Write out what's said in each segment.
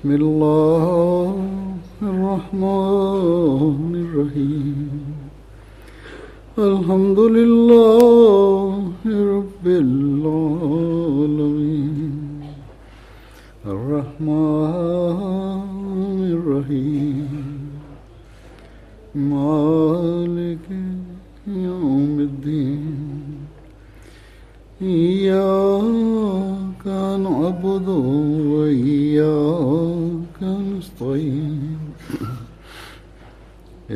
بسم الله الرحمن الرحيم. الحمد لله رب العالمين. الرحمن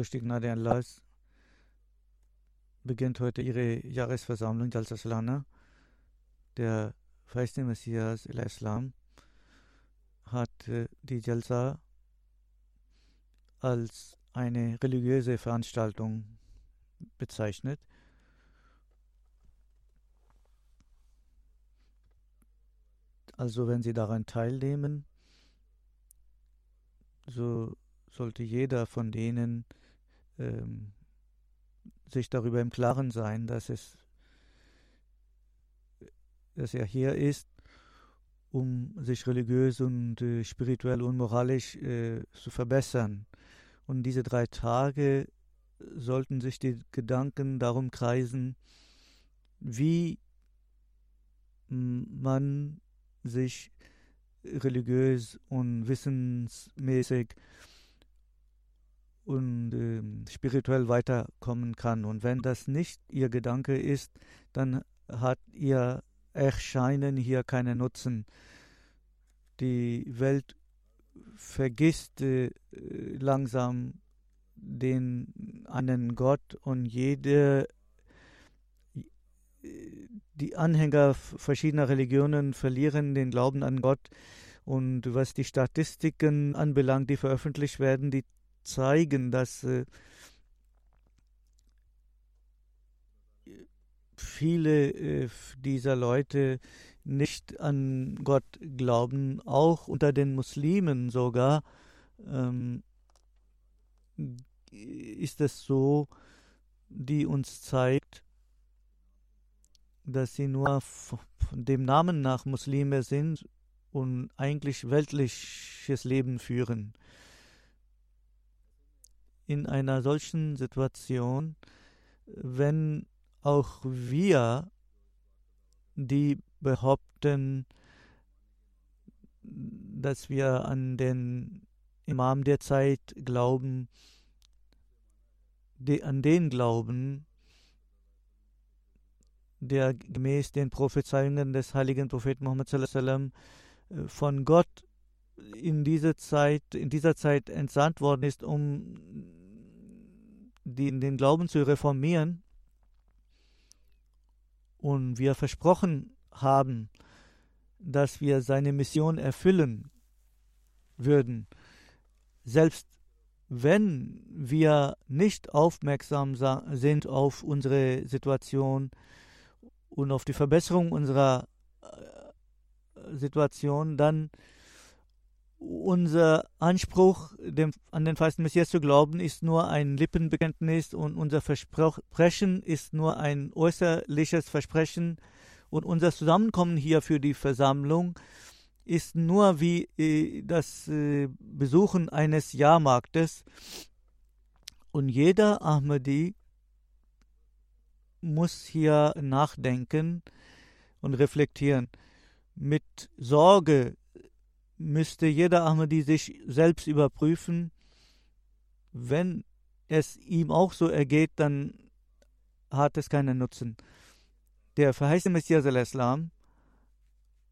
Durch die Gnade Allahs beginnt heute ihre Jahresversammlung Jalsa Salana. Der feiste Messias al-Islam hat äh, die Jalsa als eine religiöse Veranstaltung bezeichnet. Also wenn Sie daran teilnehmen, so sollte jeder von denen ähm, sich darüber im Klaren sein, dass es dass er hier ist, um sich religiös und äh, spirituell und moralisch äh, zu verbessern. Und diese drei Tage sollten sich die Gedanken darum kreisen, wie man sich religiös und wissensmäßig und äh, spirituell weiterkommen kann. Und wenn das nicht ihr Gedanke ist, dann hat ihr Erscheinen hier keinen Nutzen. Die Welt vergisst äh, langsam den einen Gott und jede die Anhänger verschiedener Religionen verlieren den Glauben an Gott. Und was die Statistiken anbelangt, die veröffentlicht werden, die zeigen, dass äh, viele äh, dieser Leute nicht an Gott glauben, auch unter den Muslimen sogar ähm, ist es so, die uns zeigt, dass sie nur dem Namen nach Muslime sind und eigentlich weltliches Leben führen. In einer solchen Situation, wenn auch wir, die behaupten, dass wir an den Imam der Zeit glauben, die, an den glauben, der gemäß den Prophezeiungen des heiligen Propheten Muhammad sallam, von Gott in diese Zeit, in dieser Zeit entsandt worden ist, um den, den Glauben zu reformieren, und wir versprochen haben, dass wir seine Mission erfüllen würden, selbst wenn wir nicht aufmerksam sind auf unsere Situation und auf die Verbesserung unserer äh, Situation, dann unser Anspruch, dem, an den feisten Messias zu glauben, ist nur ein Lippenbekenntnis und unser Versprechen ist nur ein äußerliches Versprechen und unser Zusammenkommen hier für die Versammlung ist nur wie äh, das äh, Besuchen eines Jahrmarktes. Und jeder Ahmadi muss hier nachdenken und reflektieren. Mit Sorge müsste jeder Ahmadi sich selbst überprüfen. Wenn es ihm auch so ergeht, dann hat es keinen Nutzen. Der verheißene Messias al-Islam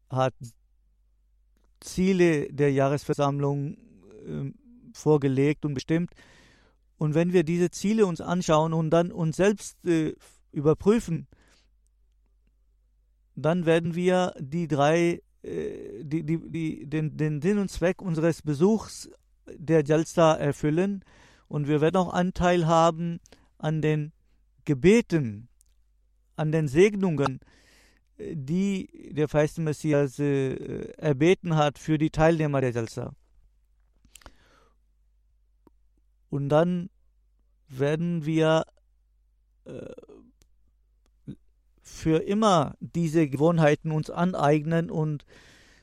hat Ziele der Jahresversammlung äh, vorgelegt und bestimmt. Und wenn wir diese Ziele uns anschauen und dann uns selbst äh, überprüfen, dann werden wir die drei, die, die, die, den, den Sinn und Zweck unseres Besuchs der Jalsa erfüllen und wir werden auch Anteil haben an den Gebeten, an den Segnungen, die der feiste Messias äh, erbeten hat für die Teilnehmer der Jalsa. Und dann werden wir äh, für immer diese Gewohnheiten uns aneignen und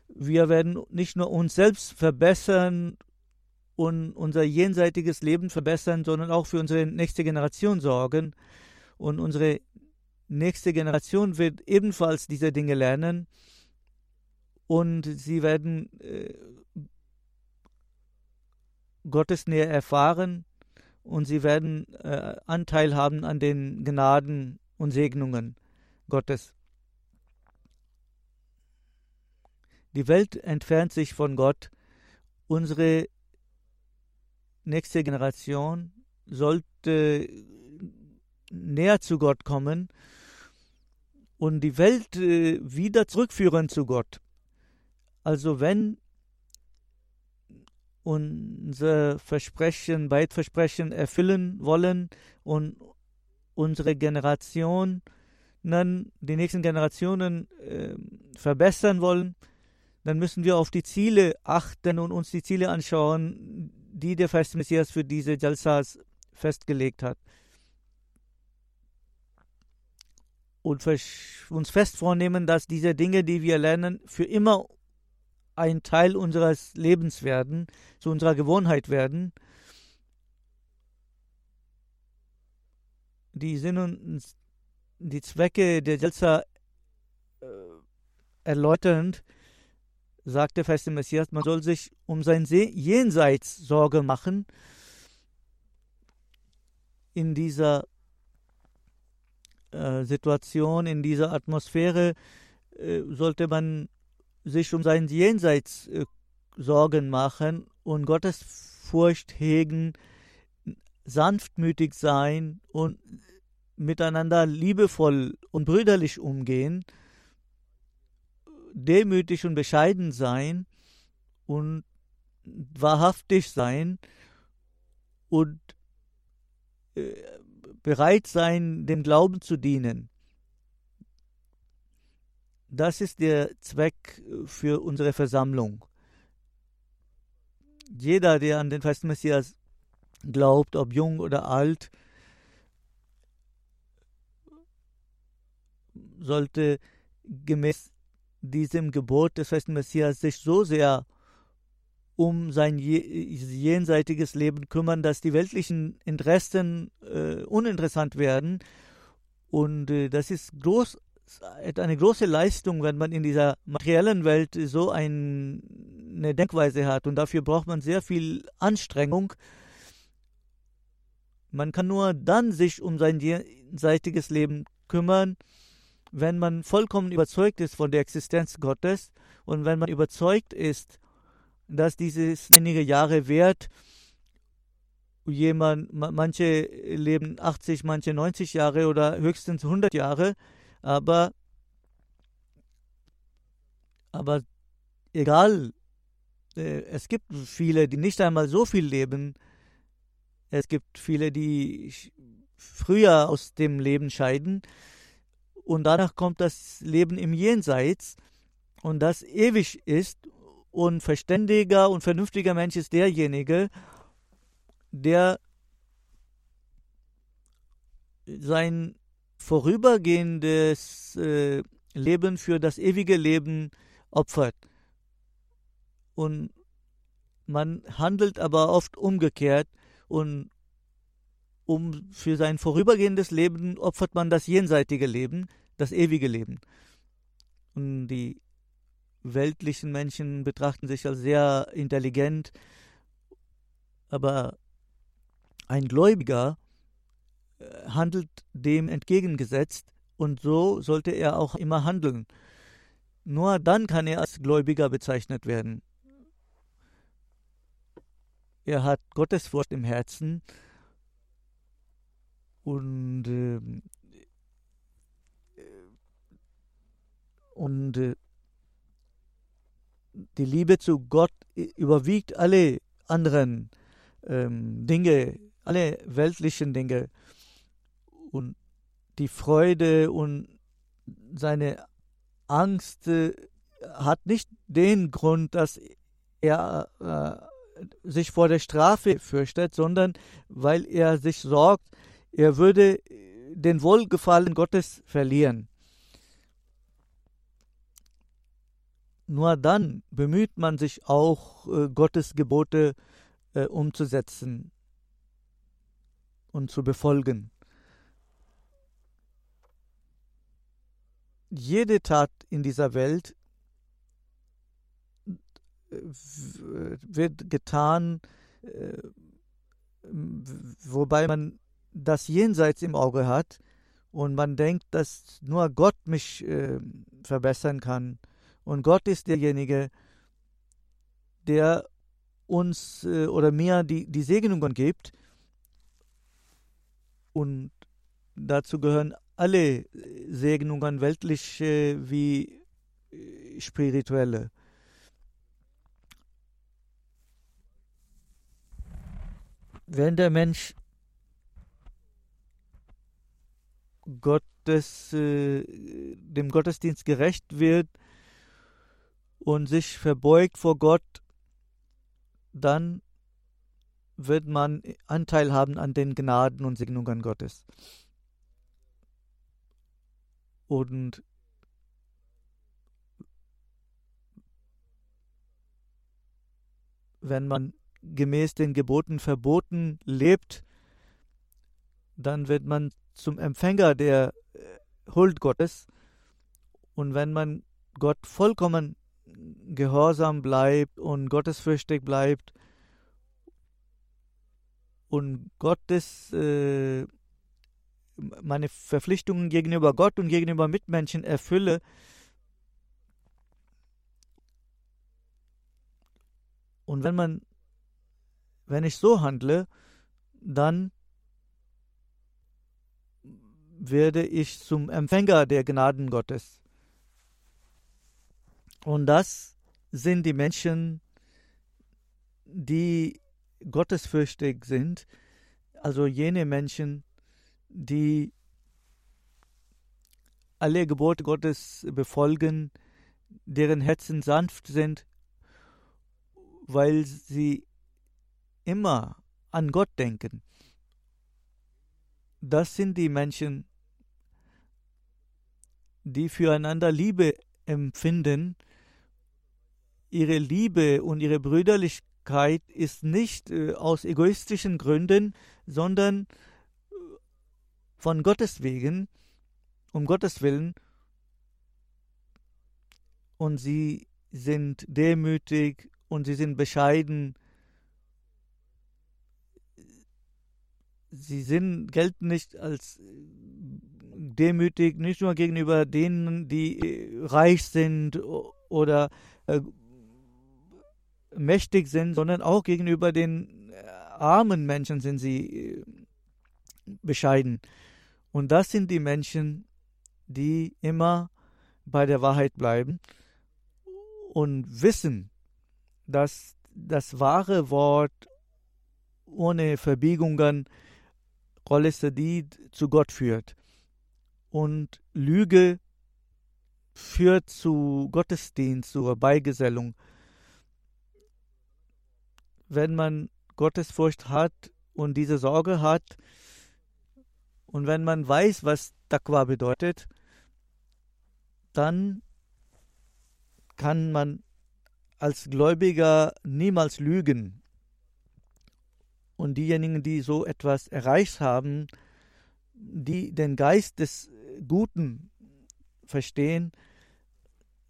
wir werden nicht nur uns selbst verbessern und unser jenseitiges Leben verbessern, sondern auch für unsere nächste Generation sorgen. Und unsere nächste Generation wird ebenfalls diese Dinge lernen. Und sie werden äh, Gottes Nähe erfahren. Und sie werden äh, Anteil haben an den Gnaden und Segnungen Gottes. Die Welt entfernt sich von Gott. Unsere nächste Generation sollte näher zu Gott kommen und die Welt äh, wieder zurückführen zu Gott. Also wenn unser Versprechen, Weitversprechen erfüllen wollen und unsere Generationen, die nächsten Generationen äh, verbessern wollen, dann müssen wir auf die Ziele achten und uns die Ziele anschauen, die der Feste Messias für diese Jalsas festgelegt hat. und uns fest vornehmen, dass diese Dinge, die wir lernen, für immer ein Teil unseres Lebens werden, zu unserer Gewohnheit werden. Die Sinn und die Zwecke der Jalsa äh, erläuternd, sagt der feste Messias, man soll sich um sein Jenseits Sorge machen in dieser äh, Situation, in dieser Atmosphäre, äh, sollte man sich um sein Jenseits äh, Sorgen machen und Gottes Furcht hegen, sanftmütig sein und miteinander liebevoll und brüderlich umgehen, demütig und bescheiden sein und wahrhaftig sein und äh, bereit sein, dem Glauben zu dienen. Das ist der Zweck für unsere Versammlung. Jeder, der an den festen Messias glaubt, ob jung oder alt, sollte gemäß diesem Gebot des festen Messias sich so sehr um sein jenseitiges Leben kümmern, dass die weltlichen Interessen äh, uninteressant werden. Und äh, das ist groß, eine große Leistung, wenn man in dieser materiellen Welt so ein, eine Denkweise hat. Und dafür braucht man sehr viel Anstrengung. Man kann nur dann sich um sein jenseitiges Leben kümmern, wenn man vollkommen überzeugt ist von der Existenz Gottes und wenn man überzeugt ist, dass dieses einige Jahre währt. Jemand, manche leben 80, manche 90 Jahre oder höchstens 100 Jahre, aber, aber egal, äh, es gibt viele, die nicht einmal so viel leben. Es gibt viele, die früher aus dem Leben scheiden. Und danach kommt das Leben im Jenseits und das ewig ist und verständiger und vernünftiger Mensch ist derjenige, der sein vorübergehendes äh, Leben für das ewige Leben opfert. Und man handelt aber oft umgekehrt und um für sein vorübergehendes Leben opfert man das jenseitige Leben, das ewige Leben. Und die weltlichen Menschen betrachten sich als sehr intelligent, aber ein Gläubiger äh, handelt dem entgegengesetzt und so sollte er auch immer handeln. Nur dann kann er als Gläubiger bezeichnet werden. Er hat Gottesfurcht im Herzen und, äh, und äh, die Liebe zu Gott überwiegt alle anderen ähm, Dinge, alle weltlichen Dinge. Und die Freude und seine Angst äh, hat nicht den Grund, dass er äh, sich vor der Strafe fürchtet, sondern weil er sich sorgt, er würde den Wohlgefallen Gottes verlieren. Nur dann bemüht man sich auch, äh, Gottes Gebote äh, umzusetzen und zu befolgen. Jede Tat in dieser Welt äh, wird getan, äh, wobei man das Jenseits im Auge hat und man denkt, dass nur Gott mich äh, verbessern kann. Und Gott ist derjenige, der uns äh, oder mir die, die Segnungen gibt. Und dazu gehören alle Segnungen, weltliche wie äh, spirituelle. Wenn der Mensch Gottes, äh, dem Gottesdienst gerecht wird und sich verbeugt vor Gott, dann wird man Anteil haben an den Gnaden und Segnungen Gottes. Und wenn man gemäß den Geboten verboten lebt, dann wird man zum Empfänger der äh, Huld Gottes. Und wenn man Gott vollkommen gehorsam bleibt und gottesfürchtig bleibt und Gottes äh, meine Verpflichtungen gegenüber Gott und gegenüber Mitmenschen erfülle, und wenn man, wenn ich so handle, dann werde ich zum Empfänger der Gnaden Gottes. Und das sind die Menschen, die gottesfürchtig sind, also jene Menschen, die alle Gebote Gottes befolgen, deren Herzen sanft sind, weil sie immer an Gott denken. Das sind die Menschen, die füreinander Liebe empfinden. Ihre Liebe und ihre Brüderlichkeit ist nicht äh, aus egoistischen Gründen, sondern von Gottes wegen, um Gottes Willen. Und sie sind demütig und sie sind bescheiden. Sie sind, gelten nicht als demütig, nicht nur gegenüber denen, die äh, reich sind oder äh, mächtig sind, sondern auch gegenüber den äh, armen Menschen sind sie äh, bescheiden. Und das sind die Menschen, die immer bei der Wahrheit bleiben und wissen, dass das wahre Wort ohne Verbiegungen Rolle Sadid zu Gott führt. Und Lüge führt zu Gottesdienst, zur Beigesellung. wenn man Gottesfurcht hat und diese Sorge hat und wenn man weiß, was Taqwa bedeutet, dann kann man als Gläubiger niemals lügen. Und diejenigen, die so etwas erreicht haben, die den Geist des Guten verstehen,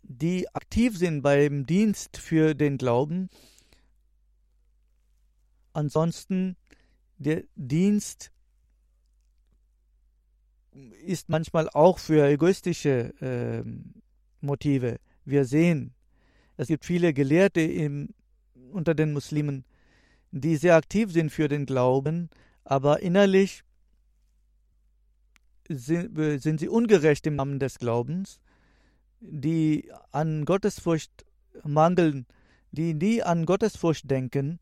die aktiv sind beim Dienst für den Glauben. Ansonsten der Dienst ist manchmal auch für egoistische äh, Motive. Wir sehen, es gibt viele Gelehrte im, unter den Muslimen, die sehr aktiv sind für den Glauben, aber innerlich sind, sind sie ungerecht im Namen des Glaubens, die an Gottesfurcht mangeln, die nie an Gottesfurcht denken,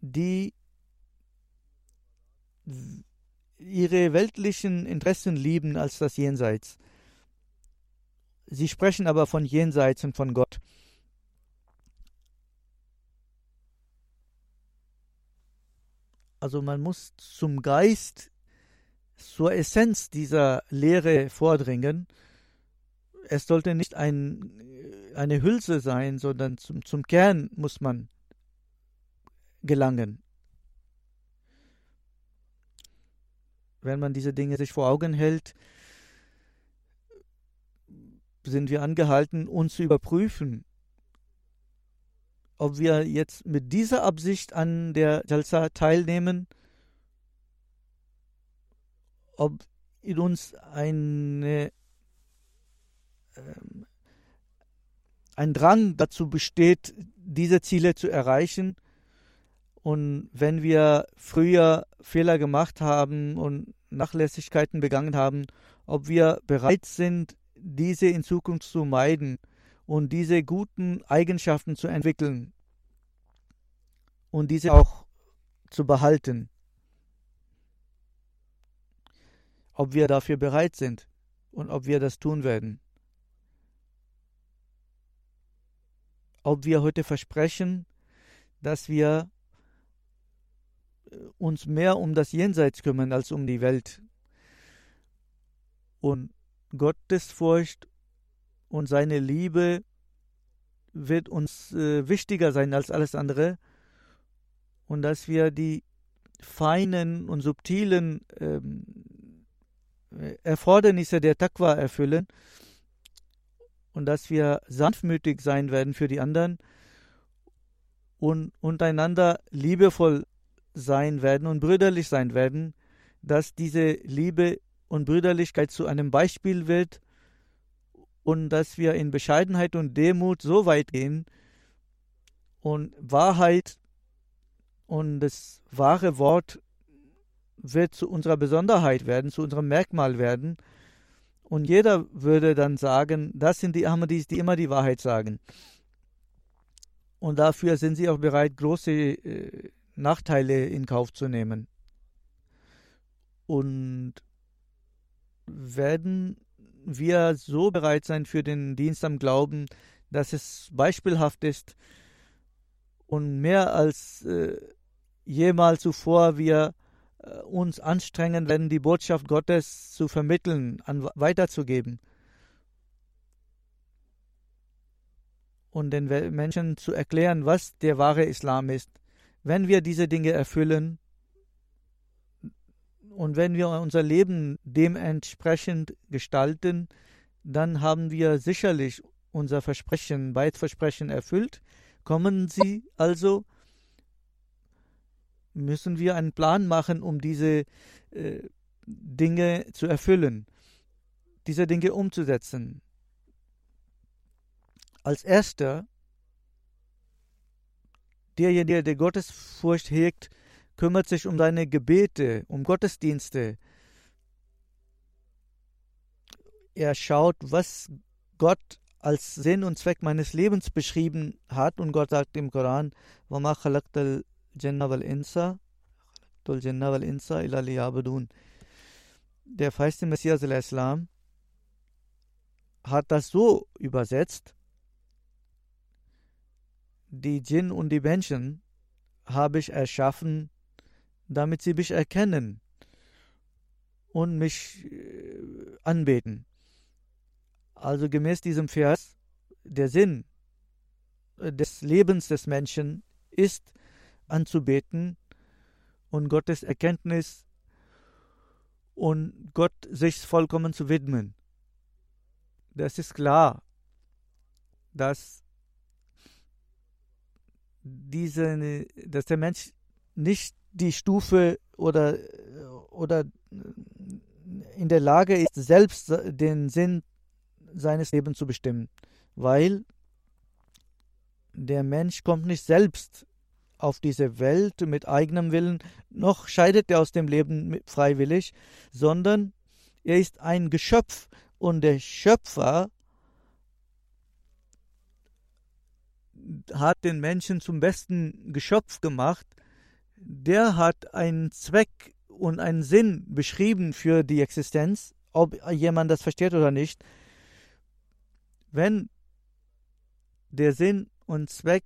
die ihre weltlichen Interessen lieben als das Jenseits. Sie sprechen aber von Jenseits und von Gott. Also man muss zum Geist, zur Essenz dieser Lehre vordringen. Es sollte nicht ein, eine Hülse sein, sondern zum, zum Kern muss man gelangen. Wenn man diese Dinge sich vor Augen hält, sind wir angehalten, uns zu überprüfen, ob wir jetzt mit dieser Absicht an der Jalsa teilnehmen, ob in uns eine, äh, ein Drang dazu besteht, diese Ziele zu erreichen und wenn wir früher Fehler gemacht haben und Nachlässigkeiten begangen haben, ob wir bereit sind, diese in Zukunft zu meiden und diese guten Eigenschaften zu entwickeln und diese auch zu behalten. Ob wir dafür bereit sind und ob wir das tun werden. Ob wir heute versprechen, dass wir uns mehr um das Jenseits kümmern als um die Welt. Und Gottesfurcht und seine Liebe wird uns äh, wichtiger sein als alles andere. Und dass wir die feinen und subtilen ähm, Erfordernisse der Taqwa erfüllen und dass wir sanftmütig sein werden für die anderen und untereinander liebevoll sein werden und brüderlich sein werden, dass diese Liebe und Brüderlichkeit zu einem Beispiel wird und dass wir in Bescheidenheit und Demut so weit gehen und Wahrheit und das wahre Wort wird zu unserer Besonderheit werden, zu unserem Merkmal werden. Und jeder würde dann sagen, das sind die Ahmadis, die immer die Wahrheit sagen. Und dafür sind sie auch bereit, große äh, Nachteile in Kauf zu nehmen. Und werden wir so bereit sein für den Dienst am Glauben, dass es beispielhaft ist und mehr als äh, jemals zuvor wir uns anstrengen werden, die Botschaft Gottes zu vermitteln, an, weiterzugeben und den Menschen zu erklären, was der wahre Islam ist. Wenn wir diese Dinge erfüllen und wenn wir unser Leben dementsprechend gestalten, dann haben wir sicherlich unser Versprechen, Beidversprechen erfüllt. Kommen Sie also, müssen wir einen Plan machen, um diese äh, Dinge zu erfüllen, diese Dinge umzusetzen. Als erster derjenige, der Gottesfurcht hegt, kümmert sich um deine Gebete, um Gottesdienste. Er schaut, was Gott als Sinn und Zweck meines Lebens beschrieben hat. Und Gott sagt im Koran, وَمَا خَلَقْتَ Jannah wal Insa, Jannah wal Insa. Der feiste Messias al-Islam hat das so übersetzt, die Jinn und die Menschen habe ich erschaffen, damit sie mich erkennen und mich äh, anbeten. Also gemäß diesem Vers, der Sinn äh, des Lebens des Menschen ist, anzubeten und Gottes Erkenntnis und Gott sich vollkommen zu widmen. Das ist klar, dass, diese, dass der Mensch nicht die Stufe oder, oder in der Lage ist, selbst den Sinn seines Lebens zu bestimmen, weil der Mensch kommt nicht selbst auf diese Welt mit eigenem Willen, noch scheidet er aus dem Leben freiwillig, sondern er ist ein Geschöpf und der Schöpfer hat den Menschen zum besten Geschöpf gemacht. Der hat einen Zweck und einen Sinn beschrieben für die Existenz, ob jemand das versteht oder nicht. Wenn der Sinn und Zweck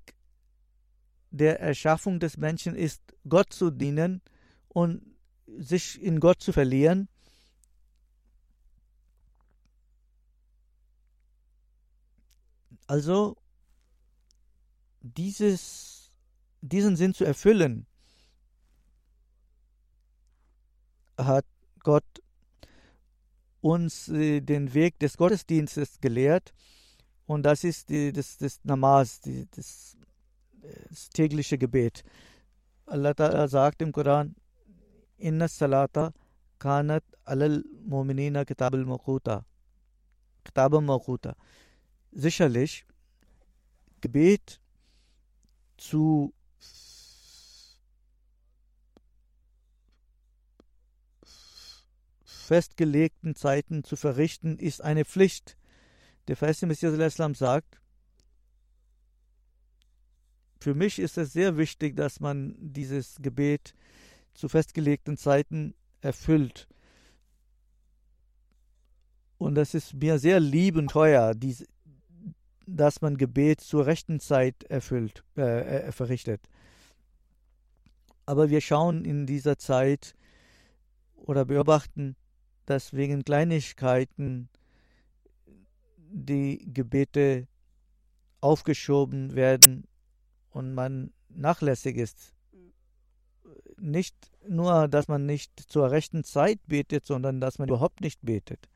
der Erschaffung des Menschen ist, Gott zu dienen und sich in Gott zu verlieren, also dieses, diesen Sinn zu erfüllen, hat Gott uns äh, den Weg des Gottesdienstes gelehrt. Und das ist die, das, das Namaz, die, das, das, tägliche Gebet. Allah Ta'ala sagt im Koran, Inna Salata kanat alal mu'minina kitab al-maquta. Kitab al-maquta. Sicherlich, Gebet zu festgelegten Zeiten zu verrichten, ist eine Pflicht. Der feste Messias sagt, für mich ist es sehr wichtig, dass man dieses Gebet zu festgelegten Zeiten erfüllt. Und das ist mir sehr lieb und teuer, dass man Gebet zur rechten Zeit erfüllt, äh, äh, verrichtet. Aber wir schauen in dieser Zeit oder beobachten, dass wegen Kleinigkeiten die Gebete aufgeschoben werden und man nachlässig ist. Nicht nur, dass man nicht zur rechten Zeit betet, sondern dass man überhaupt nicht betet.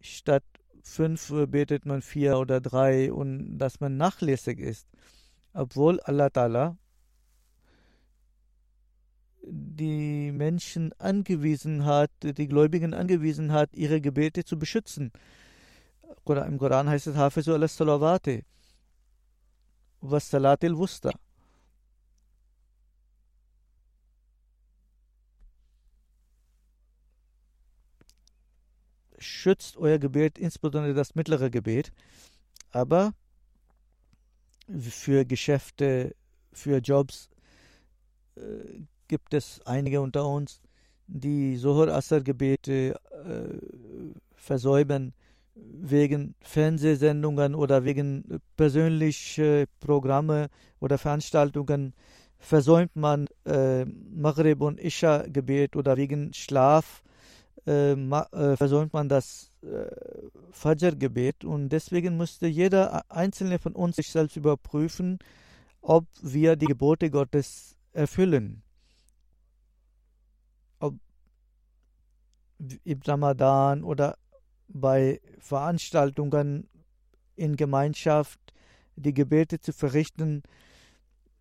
Statt fünf betet man vier oder drei und dass man nachlässig ist. Obwohl Allah Ta'ala die Menschen angewiesen hat, die Gläubigen angewiesen hat, ihre Gebete zu beschützen. Im Koran heißt es Hafizu al Salatil Wusta. Schützt euer Gebet, insbesondere das mittlere Gebet, aber für Geschäfte, für Jobs äh, gibt es einige unter uns, die Sohor-Asser-Gebete äh, versäumen wegen Fernsehsendungen oder wegen persönlicher Programme oder Veranstaltungen versäumt man äh, Maghrib und Isha-Gebet oder wegen Schlaf äh, äh, versäumt man das äh, Fajr-Gebet und deswegen müsste jeder einzelne von uns sich selbst überprüfen, ob wir die Gebote Gottes erfüllen. im Ramadan oder bei Veranstaltungen in Gemeinschaft die Gebete zu verrichten,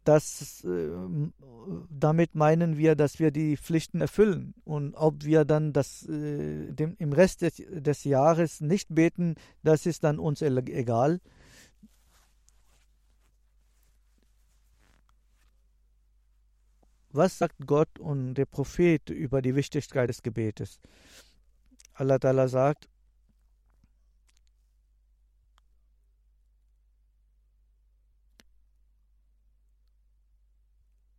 das, äh, damit meinen wir, dass wir die Pflichten erfüllen. Und ob wir dann das äh, dem, im Rest des, des Jahres nicht beten, das ist dann uns egal. Was sagt Gott und der Prophet über die Wichtigkeit des Gebetes? Allah Ta'ala sagt,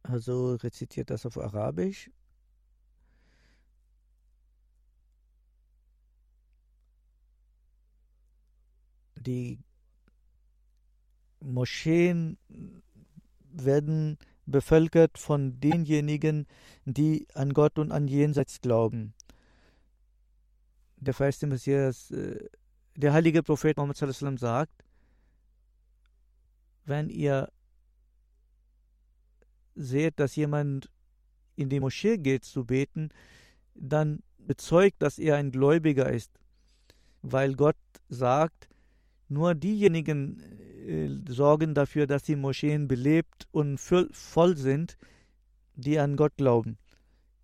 also rezitiert das auf Arabisch. Die Moscheen werden bevölkert von denjenigen, die an Gott und an Jenseits glauben. Der verheißte Messias, äh, der heilige Prophet Muhammad sagt, wenn ihr seht, dass jemand in die Moschee geht zu beten, dann bezeugt, dass er ein Gläubiger ist, weil Gott sagt, nur diejenigen äh, sorgen dafür, dass die Moscheen belebt und voll sind, die an Gott glauben.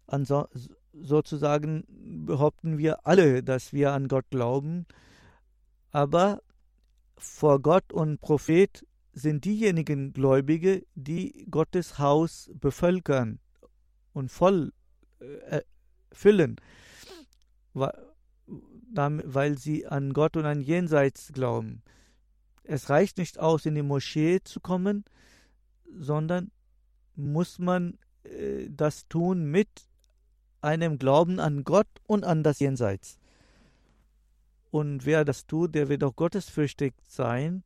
Anso sozusagen behaupten wir alle, dass wir an Gott glauben, aber vor Gott und Prophet sind diejenigen Gläubige, die Gottes Haus bevölkern und voll äh, füllen, weil sie an Gott und an Jenseits glauben. Es reicht nicht aus, in die Moschee zu kommen, sondern muss man äh, das tun mit einem Glauben an Gott und an das Jenseits. Und wer das tut, der wird auch gottesfürchtig sein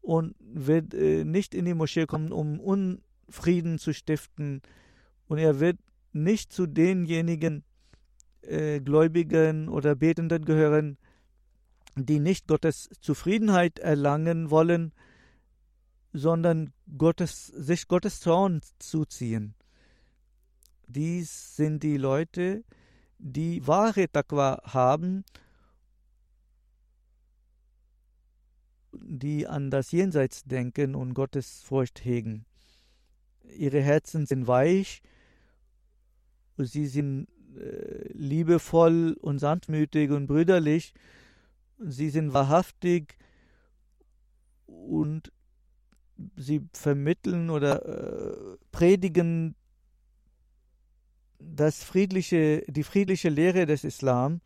und wird äh, nicht in die Moschee kommen, um Unfrieden zu stiften. Und er wird nicht zu denjenigen äh, Gläubigen oder Betenden gehören, die nicht Gottes Zufriedenheit erlangen wollen, sondern Gottes, sich Gottes Zorn zuziehen. Dies sind die Leute, die wahre Taqwa haben die an das Jenseits denken und Gottes Furcht hegen. Ihre Herzen sind weich, sie sind äh, liebevoll und sanftmütig und brüderlich, sie sind wahrhaftig und sie vermitteln oder äh, predigen das friedliche, die friedliche Lehre des Islam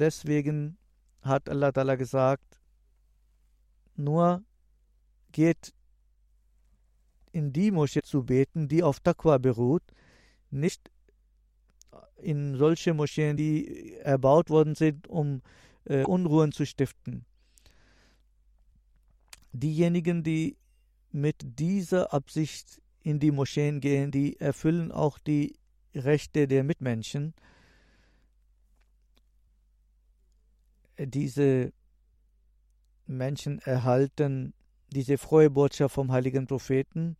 Deswegen hat Allah Ta'ala gesagt, nur geht in die Moschee zu beten, die auf Taqwa beruht, nicht in solche Moscheen, die erbaut worden sind, um äh, Unruhen zu stiften. Diejenigen, die mit dieser Absicht in die Moscheen gehen, die erfüllen auch die Rechte der Mitmenschen diese Menschen erhalten diese frohe Botschaft vom heiligen Propheten.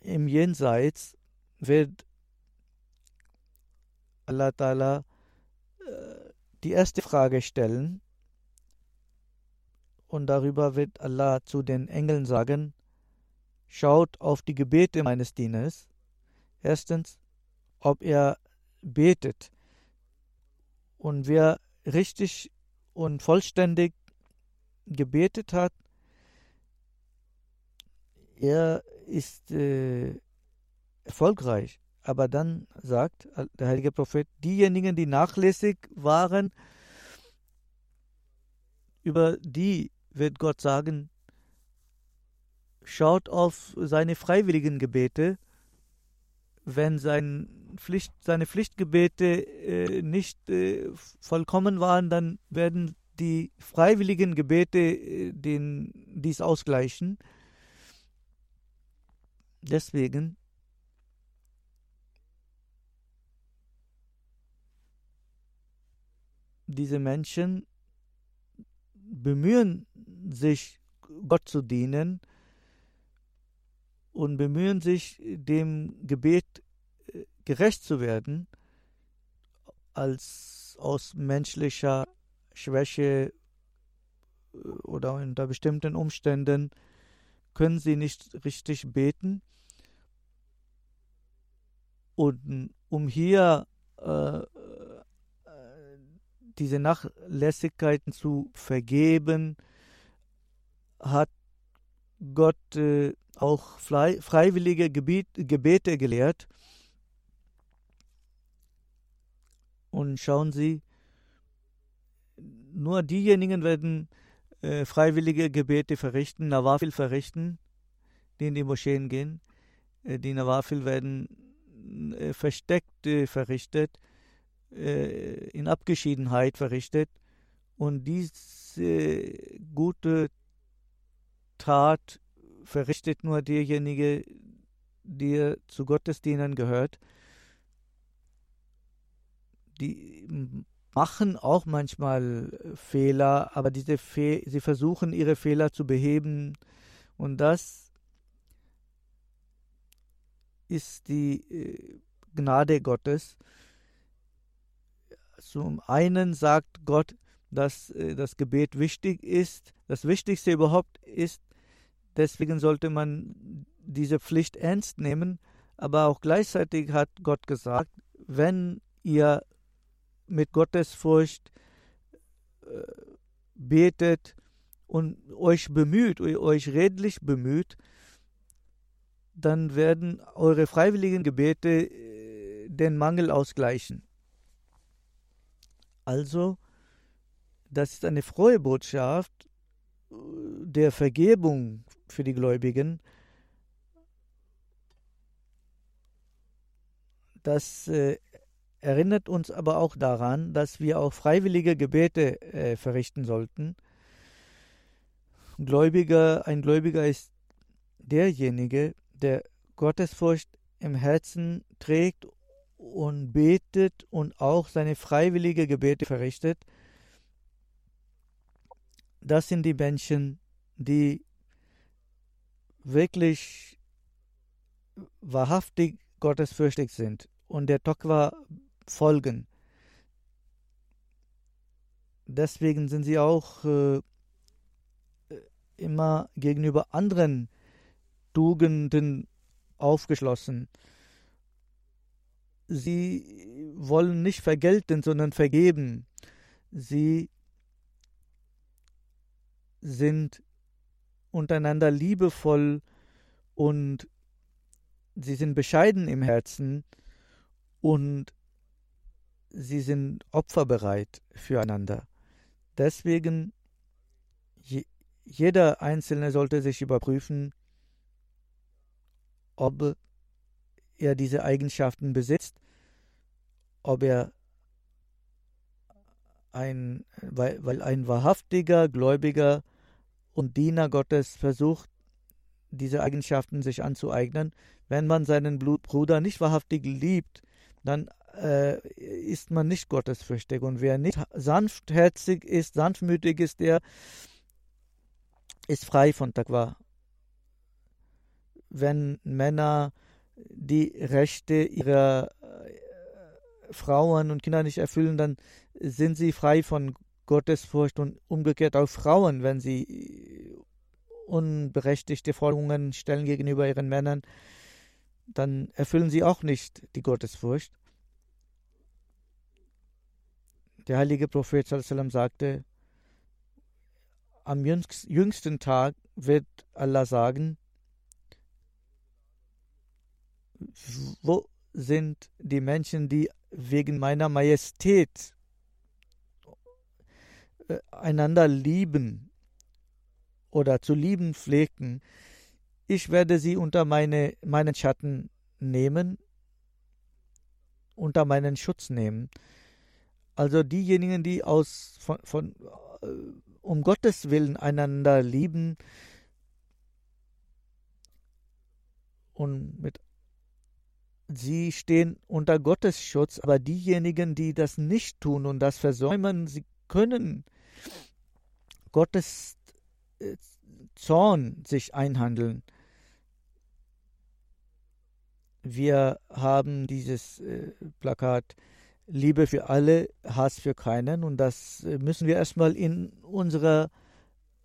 Im Jenseits wird Allah Ta'ala äh, die erste Frage stellen und darüber wird Allah zu den Engeln sagen, schaut auf die Gebete meines Dieners. Erstens, ob er betet. Und wer richtig und vollständig gebetet hat, er ist äh, erfolgreich. Aber dann sagt der heilige Prophet, diejenigen, die nachlässig waren, über die wird Gott sagen, schaut auf seine freiwilligen Gebete, wenn sein Pflicht, seine Pflichtgebete äh, nicht äh, vollkommen waren, dann werden die freiwilligen Gebete äh, den, dies ausgleichen. Deswegen diese Menschen bemühen sich, Gott zu dienen und bemühen sich, dem Gebet gerecht zu werden, als aus menschlicher Schwäche äh, oder unter bestimmten Umständen können sie nicht richtig beten. Und um hier äh, äh diese Nachlässigkeiten zu vergeben, hat Gott äh, auch freiwillige Gebiet, Gebete gelehrt. Und schauen Sie, nur diejenigen werden äh, freiwillige Gebete verrichten, Nawafil verrichten, die in die Moscheen gehen. Äh, die Nawafil werden äh, versteckt äh, verrichtet, äh, in Abgeschiedenheit verrichtet. Und diese gute Tat verrichtet nur derjenige, der zu Gottes Dienern gehört. Die machen auch manchmal Fehler, aber diese Fe sie versuchen ihre Fehler zu beheben. Und das ist die äh, Gnade Gottes. Zum einen sagt Gott, dass äh, das Gebet wichtig ist, das Wichtigste überhaupt ist, deswegen sollte man diese Pflicht ernst nehmen, aber auch gleichzeitig hat Gott gesagt, wenn ihr mit Gottesfurcht äh, betet und euch bemüht, euch redlich bemüht, dann werden eure freiwilligen Gebete äh, den Mangel ausgleichen. Also, das ist eine frohe Botschaft äh, der Vergebung für die Gläubigen. Das äh, erinnert uns aber auch daran, dass wir auch freiwillige Gebete äh, verrichten sollten. Gläubiger, ein Gläubiger ist derjenige, der Gottesfurcht im Herzen trägt und betet und auch seine freiwillige Gebete verrichtet. Das sind die Menschen, die wirklich wahrhaftig gottesfürchtig sind und der Tokwa folgen. Deswegen sind sie auch äh, immer gegenüber anderen Tugenden aufgeschlossen. Sie wollen nicht vergelten, sondern vergeben. Sie sind untereinander liebevoll und sie sind bescheiden im Herzen und sie sind opferbereit füreinander. Deswegen, je, jeder Einzelne sollte sich überprüfen, ob er diese Eigenschaften besitzt, ob er ein, weil, weil ein wahrhaftiger Gläubiger und Diener Gottes versucht, diese Eigenschaften sich anzueignen. Wenn man seinen Bruder nicht wahrhaftig liebt, dann äh, ist man nicht gottesfürchtig. Und wer nicht sanftherzig ist, sanftmütig ist, der ist frei von Taqwa. Wenn Männer die Rechte ihrer äh, Frauen und Kinder nicht erfüllen, dann sind sie frei von Gottesfurcht und umgekehrt auch Frauen, wenn sie unberechtigte Forderungen stellen gegenüber ihren Männern, dann erfüllen sie auch nicht die Gottesfurcht. Der heilige Prophet sagte, am jüngsten Tag wird Allah sagen, wo sind die Menschen, die wegen meiner Majestät äh, einander lieben oder zu lieben pflegten, ich werde sie unter meine, meinen Schatten nehmen, unter meinen Schutz nehmen. Also diejenigen, die aus von, von äh, um Gottes Willen einander lieben und mit sie stehen unter Gottes Schutz, aber diejenigen, die das nicht tun und das versäumen, sie können Gottes äh, Zorn sich einhandeln. Wir haben dieses äh, Plakat Liebe für alle, Hass für keinen. Und das äh, müssen wir erstmal in unserer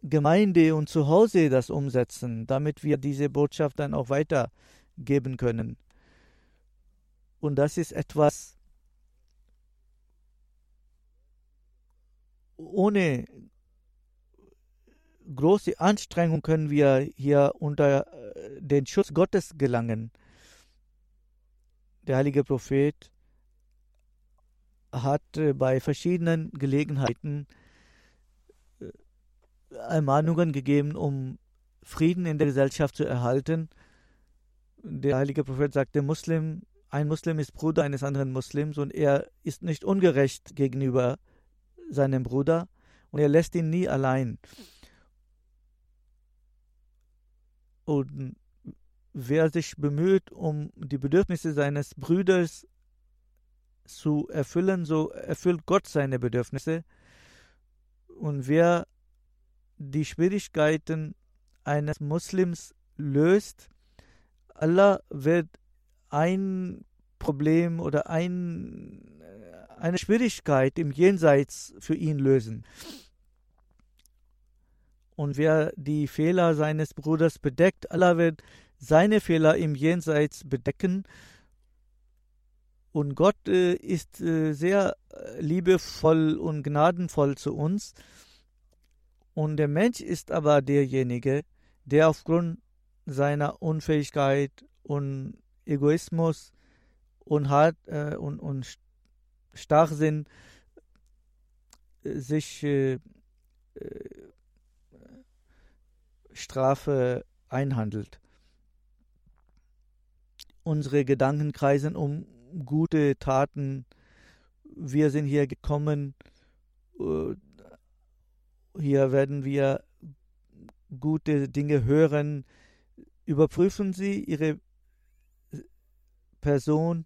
Gemeinde und zu Hause das umsetzen, damit wir diese Botschaft dann auch weitergeben können. Und das ist etwas, ohne große Anstrengung können wir hier unter äh, den Schutz Gottes gelangen. Der heilige Prophet hat äh, bei verschiedenen Gelegenheiten äh, Ermahnungen gegeben, um Frieden in der Gesellschaft zu erhalten. Der heilige Prophet sagte, Muslim, ein Muslim ist Bruder eines anderen Muslims und er ist nicht ungerecht gegenüber seinem Bruder und er lässt ihn nie allein. Und wer sich bemüht, um die Bedürfnisse seines Brüders zu erfüllen, so erfüllt Gott seine Bedürfnisse. Und wer die Schwierigkeiten eines Muslims löst, Allah wird ein Problem oder ein, eine Schwierigkeit im Jenseits für ihn lösen. Und wer die Fehler seines Bruders bedeckt, Allah wird seine Fehler im Jenseits bedecken. Und Gott äh, ist äh, sehr äh, liebevoll und gnadenvoll zu uns. Und der Mensch ist aber derjenige, der aufgrund seiner Unfähigkeit und Egoismus und, Hart, äh, und, und Starrsinn äh, sich äh, Strafe einhandelt. Unsere Gedanken kreisen um gute Taten. Wir sind hier gekommen. Äh, hier werden wir gute Dinge hören. Überprüfen Sie Ihre Person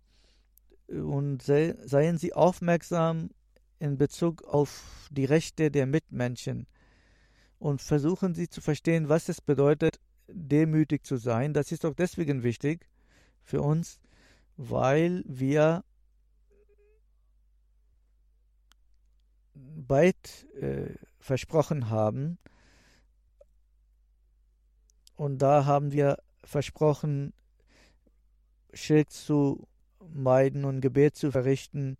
und seien Sie aufmerksam in Bezug auf die Rechte der Mitmenschen und versuchen Sie zu verstehen, was es bedeutet, demütig zu sein. Das ist auch deswegen wichtig für uns, weil wir bald äh, versprochen haben, und da haben wir versprochen, Schirk zu meiden und Gebet zu verrichten.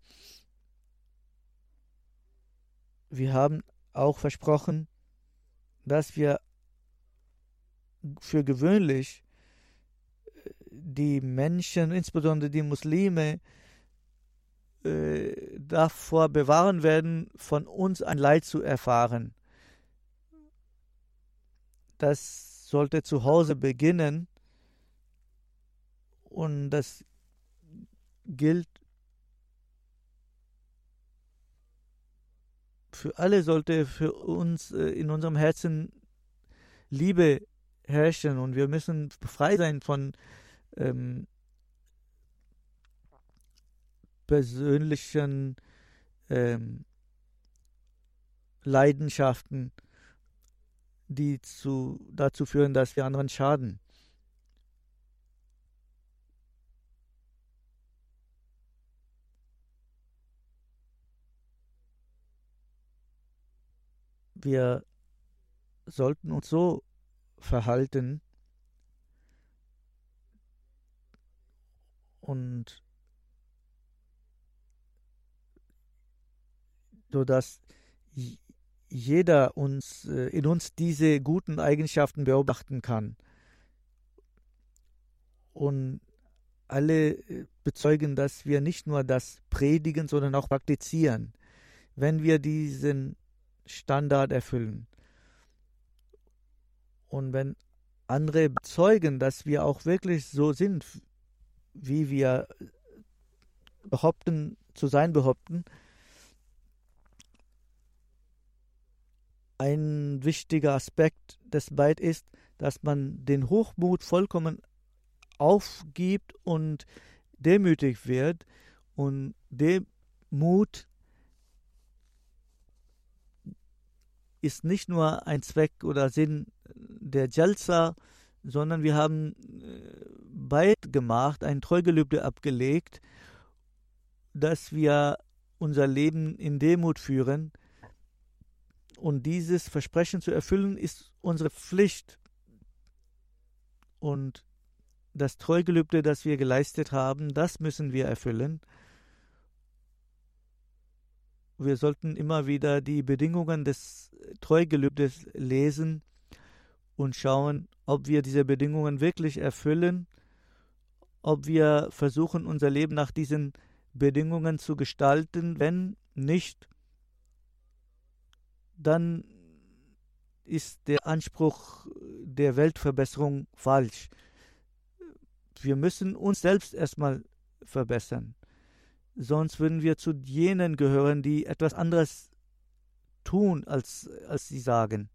Wir haben auch versprochen, dass wir für gewöhnlich die Menschen, insbesondere die Muslime, äh, davor bewahren werden, von uns ein Leid zu erfahren. Das sollte zu Hause beginnen und das gilt für alle sollte für uns äh, in unserem Herzen Liebe herrschen und wir müssen frei sein von ähm, persönlichen ähm, Leidenschaften, die zu, dazu führen, dass wir anderen schaden. wir sollten uns so verhalten und so dass jeder uns äh, in uns diese guten Eigenschaften beobachten kann und alle äh, bezeugen, dass wir nicht nur das predigen, sondern auch praktizieren. Wenn wir diesen Standard erfüllen. Und wenn andere bezeugen, dass wir auch wirklich so sind, wie wir behaupten, zu sein behaupten, ein wichtiger Aspekt des Beit ist, dass man den Hochmut vollkommen aufgibt und demütig wird. Und Demut ist nicht nur ein Zweck oder Sinn der Jalsa, sondern wir haben äh, Beit gemacht, ein Treugelübde abgelegt, dass wir unser Leben in Demut führen. Und dieses Versprechen zu erfüllen, ist unsere Pflicht. Und das Treugelübde, das wir geleistet haben, das müssen wir erfüllen wir sollten immer wieder die Bedingungen des Treugelübdes lesen und schauen, ob wir diese Bedingungen wirklich erfüllen, ob wir versuchen, unser Leben nach diesen Bedingungen zu gestalten. Wenn nicht, dann ist der Anspruch der Weltverbesserung falsch. Wir müssen uns selbst erstmal verbessern sonst würden wir zu jenen gehören, die etwas anderes tun, als, als sie sagen.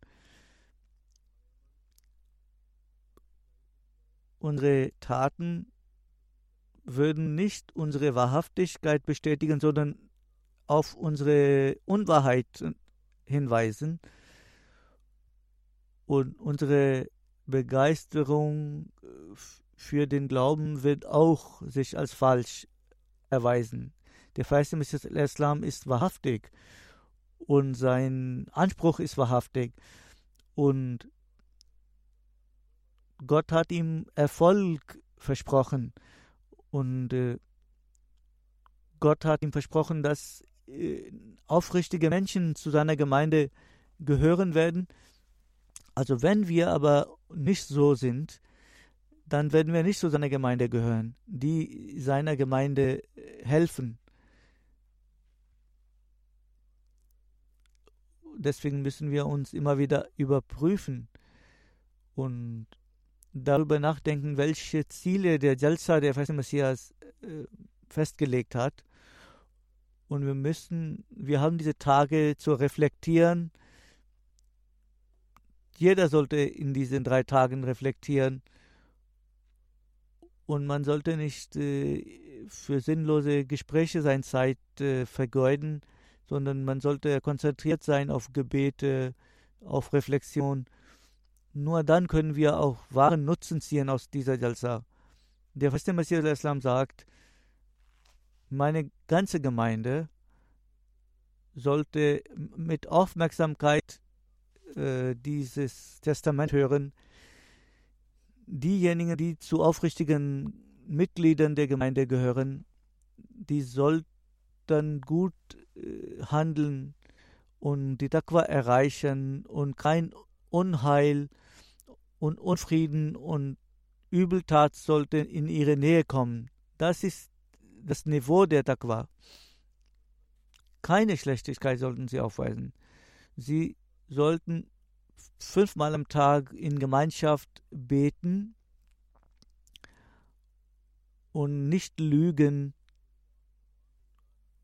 Unsere Taten würden nicht unsere Wahrhaftigkeit bestätigen, sondern auf unsere Unwahrheit hinweisen. Und unsere Begeisterung für den Glauben wird auch sich als falsch erweisen. Der verheißene Messias Islam ist wahrhaftig und sein Anspruch ist wahrhaftig. Und Gott hat ihm Erfolg versprochen. Und äh, Gott hat ihm versprochen, dass äh, aufrichtige Menschen zu seiner Gemeinde gehören werden. Also wenn wir aber nicht so sind, dann werden wir nicht zu seiner Gemeinde gehören, die seiner Gemeinde äh, helfen. Deswegen müssen wir uns immer wieder überprüfen und darüber nachdenken, welche Ziele der Jalsa, der Messias, äh, festgelegt hat. Und wir müssen, wir haben diese Tage zu reflektieren. Jeder sollte in diesen drei Tagen reflektieren. Und man sollte nicht äh, für sinnlose Gespräche seine Zeit äh, vergeuden, sondern man sollte konzentriert sein auf Gebete, auf Reflexion. Nur dann können wir auch wahren Nutzen ziehen aus dieser Jalsa. Der feste Messias Islam sagt, meine ganze Gemeinde sollte mit Aufmerksamkeit äh, dieses Testament hören. Diejenigen, die zu aufrichtigen Mitgliedern der Gemeinde gehören, die sollten gut äh, handeln und die Taqwa erreichen und kein Unheil und Unfrieden und Übeltat sollte in ihre Nähe kommen. Das ist das Niveau der Taqwa. Keine Schlechtigkeit sollten sie aufweisen. Sie sollten fünfmal am Tag in Gemeinschaft beten und nicht lügen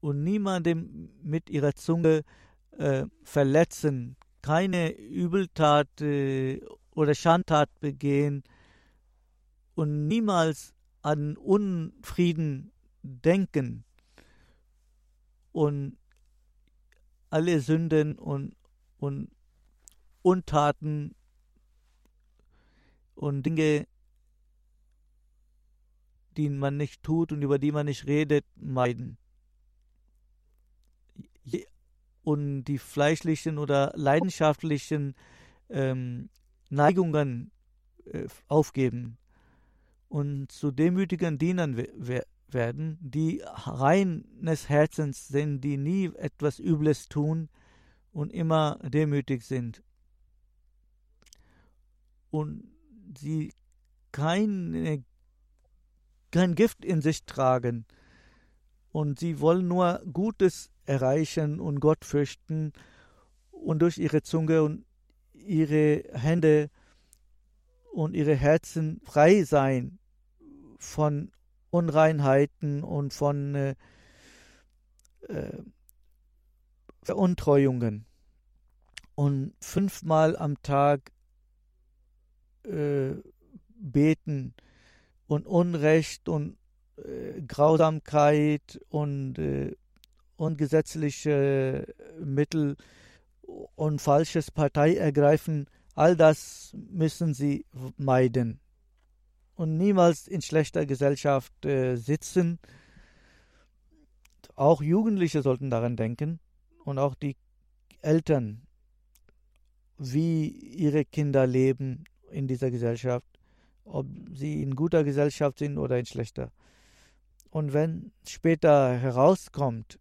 und niemandem mit ihrer Zunge äh, verletzen, keine Übeltat äh, oder Schandtat begehen und niemals an Unfrieden denken und alle Sünden und, und Untaten und Dinge, die man nicht tut und über die man nicht redet, meiden. Und die fleischlichen oder leidenschaftlichen ähm, Neigungen äh, aufgeben und zu demütigen Dienern werden, die reines Herzens sind, die nie etwas Übles tun und immer demütig sind. Und sie keine, kein Gift in sich tragen. Und sie wollen nur Gutes erreichen und Gott fürchten und durch ihre Zunge und ihre Hände und ihre Herzen frei sein von Unreinheiten und von äh, äh, Veruntreuungen. Und fünfmal am Tag äh, beten und Unrecht und äh, Grausamkeit und äh, ungesetzliche Mittel und falsches Partei ergreifen, all das müssen sie meiden und niemals in schlechter Gesellschaft äh, sitzen. Auch Jugendliche sollten daran denken und auch die Eltern, wie ihre Kinder leben in dieser Gesellschaft, ob sie in guter Gesellschaft sind oder in schlechter. Und wenn später herauskommt,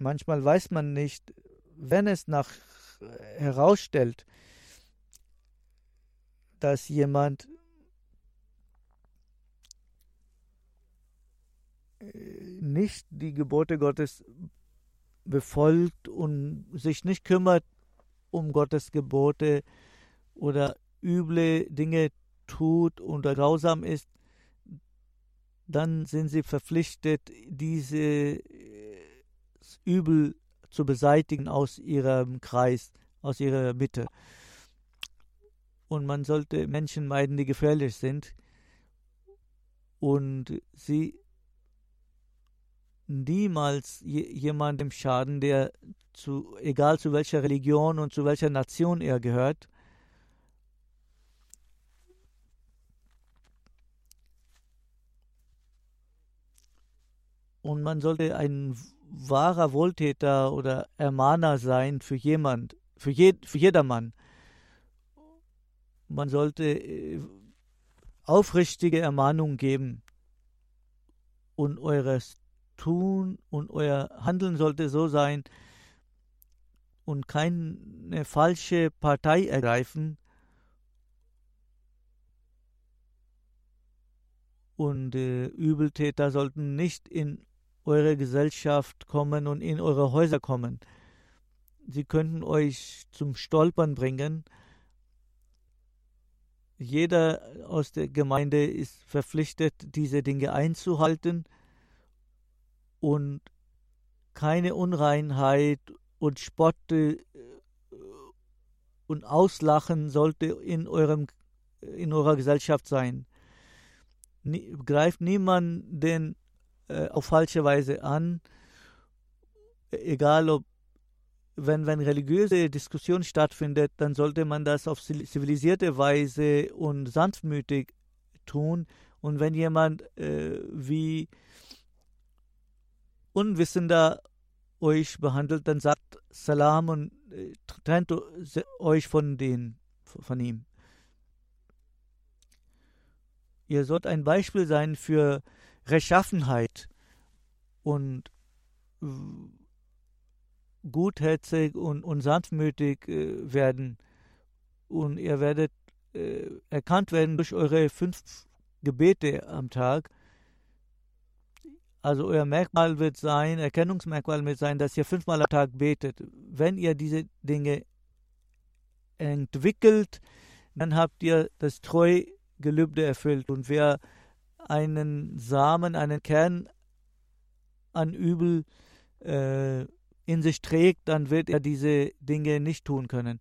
manchmal weiß man nicht, wenn es nach herausstellt, dass jemand nicht die Gebote Gottes befolgt und sich nicht kümmert um Gottes Gebote oder üble Dinge tut oder grausam ist, dann sind sie verpflichtet, diese Übel zu beseitigen aus ihrem Kreis, aus ihrer Mitte. Und man sollte Menschen meiden, die gefährlich sind. und sie niemals jemandem schaden, der zu, egal zu welcher Religion und zu welcher Nation er gehört, und man sollte ein wahrer Wohltäter oder Ermahner sein für jemand, für, je, für jedermann. Man sollte äh, aufrichtige Ermahnungen geben und eures Tun und euer Handeln sollte so sein und keine falsche Partei ergreifen und äh, Übeltäter sollten nicht in eure Gesellschaft kommen und in eure Häuser kommen. Sie könnten euch zum Stolpern bringen. Jeder aus der Gemeinde ist verpflichtet, diese Dinge einzuhalten und keine Unreinheit und Spott äh, und Auslachen sollte in, eurem, in eurer Gesellschaft sein. Greift niemanden äh, auf falsche Weise an, egal ob wenn, wenn religiöse Diskussion stattfindet, dann sollte man das auf zivilisierte Weise und sanftmütig tun. Und wenn jemand äh, wie Unwissender euch behandelt, dann sagt Salam und äh, trennt euch von, den, von ihm. Ihr sollt ein Beispiel sein für Rechtschaffenheit und gutherzig und, und sanftmütig äh, werden. Und ihr werdet äh, erkannt werden durch eure fünf Gebete am Tag. Also euer Merkmal wird sein, Erkennungsmerkmal wird sein, dass ihr fünfmal am Tag betet. Wenn ihr diese Dinge entwickelt, dann habt ihr das Treugelübde erfüllt. Und wer einen Samen, einen Kern an Übel äh, in sich trägt, dann wird er diese Dinge nicht tun können.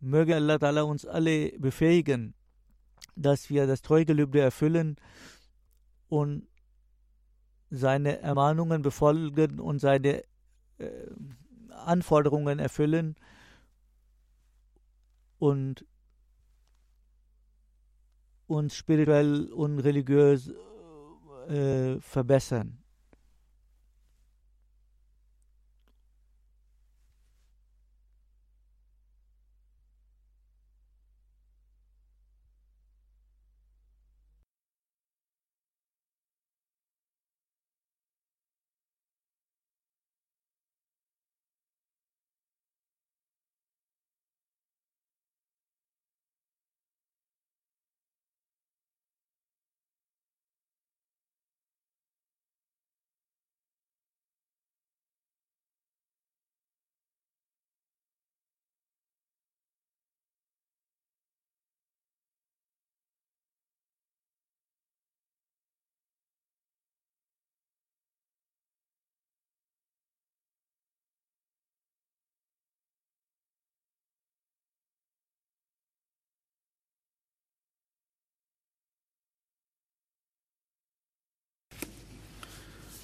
Möge Allah uns alle befähigen, dass wir das Treugelübde erfüllen und seine Ermahnungen befolgen und seine äh, Anforderungen erfüllen und uns spirituell und religiös äh, verbessern.